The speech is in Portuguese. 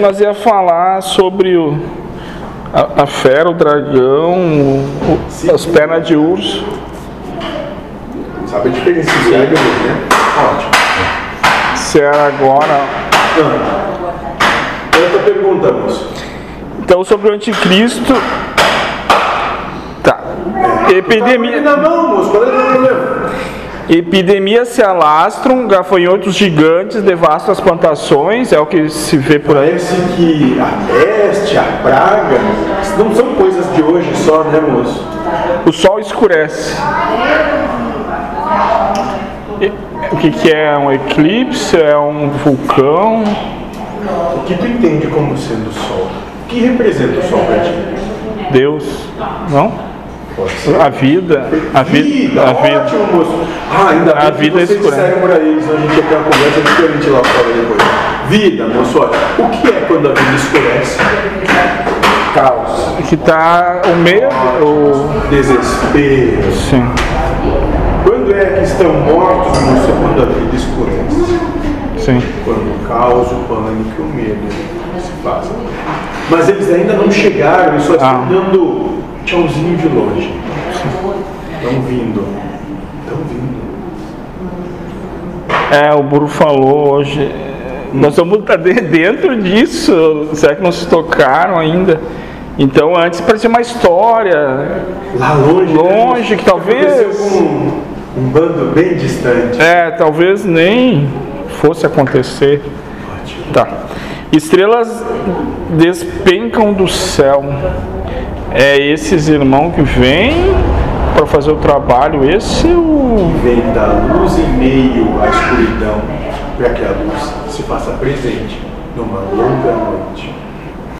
Nós ia falar sobre o, a, a fera, o dragão, o, as pernas de urso. Sabe diferenciar de um, né? Ótimo. Se era agora. Outra pergunta, moço. Então sobre o anticristo. Tá. Epidemia. Na mão, moço, qual é o problema? Epidemias se alastram, gafanhotos gigantes devastam as plantações, é o que se vê por aí. Parece que a peste, a praga, não são coisas de hoje só, né, moço? O sol escurece. O que, que é um eclipse? É um vulcão? O que tu entende como sendo o sol? O que representa o sol pra ti? Deus? Não? A vida? A vida? A vida. ótimo, moço. Ah, ainda bem A que vida vocês escurece. disseram pra eles, a gente ia ter uma conversa diferente lá fora depois. Vida, moço, olha, o que é quando a vida escurece? Caos, Que tá o medo? O... desespero. Sim. Quando é que estão mortos, moço, é quando a vida escurece? Sim. Quando o caos, o pânico e o medo se fazem. Mas eles ainda não chegaram, eles só estão Ah. dando tchauzinho de longe. Estão vindo. Estão vindo. É, o Buru falou hoje. Nós vamos estar de- dentro disso. Será que não se tocaram ainda? Então antes parecia uma história. Lá longe. Longe, né, que talvez- um, um bando bem distante. É, talvez nem fosse acontecer. Ótimo. Tá. Estrelas despencam do céu. É esses irmãos que vêm para fazer o trabalho. Esse é o. Vem da luz em meio à escuridão, para que a luz se faça presente numa longa noite.